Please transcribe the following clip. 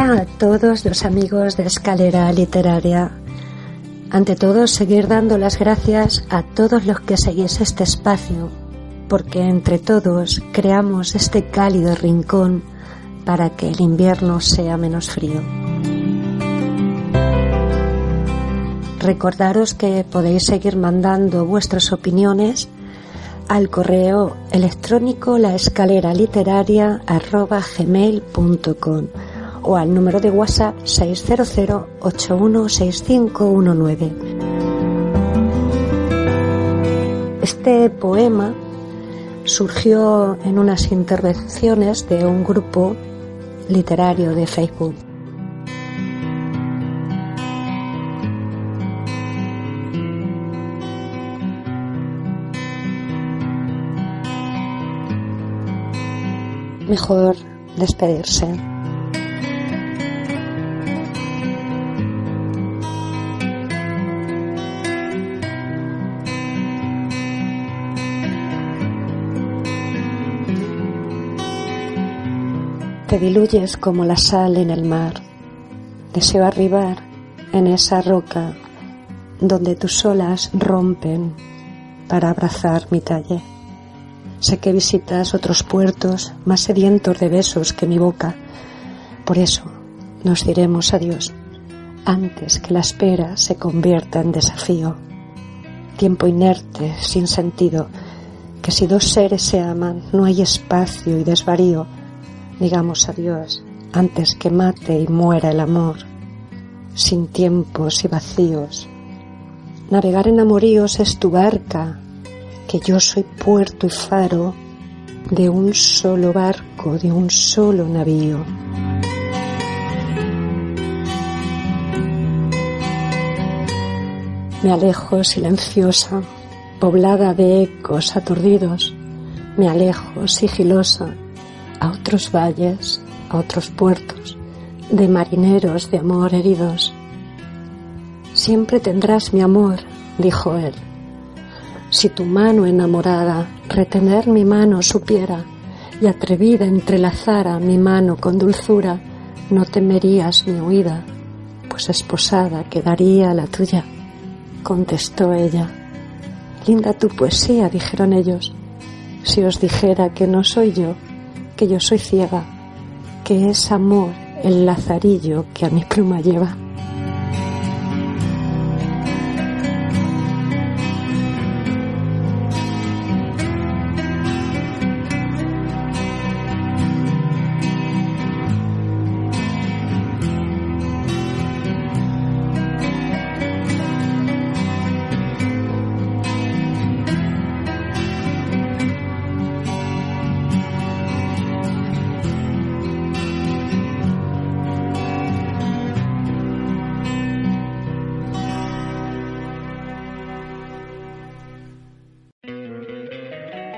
Hola a todos los amigos de Escalera Literaria. Ante todo, seguir dando las gracias a todos los que seguís este espacio, porque entre todos creamos este cálido rincón para que el invierno sea menos frío. Recordaros que podéis seguir mandando vuestras opiniones al correo electrónico laescaleraliteraria.gmail.com o al número de WhatsApp 600-816519. Este poema surgió en unas intervenciones de un grupo literario de Facebook. Mejor despedirse. Te diluyes como la sal en el mar. Deseo arribar en esa roca donde tus olas rompen para abrazar mi talle. Sé que visitas otros puertos más sedientos de besos que mi boca. Por eso nos diremos adiós antes que la espera se convierta en desafío. Tiempo inerte, sin sentido, que si dos seres se aman no hay espacio y desvarío digamos adiós antes que mate y muera el amor, sin tiempos y vacíos. Navegar en amoríos es tu barca, que yo soy puerto y faro de un solo barco, de un solo navío. Me alejo silenciosa, poblada de ecos aturdidos, me alejo sigilosa a otros valles, a otros puertos, de marineros de amor heridos. Siempre tendrás mi amor, dijo él. Si tu mano enamorada retener mi mano supiera y atrevida entrelazara mi mano con dulzura, no temerías mi huida, pues esposada quedaría la tuya, contestó ella. Linda tu poesía, dijeron ellos. Si os dijera que no soy yo, que yo soy ciega, que es amor el lazarillo que a mi pluma lleva.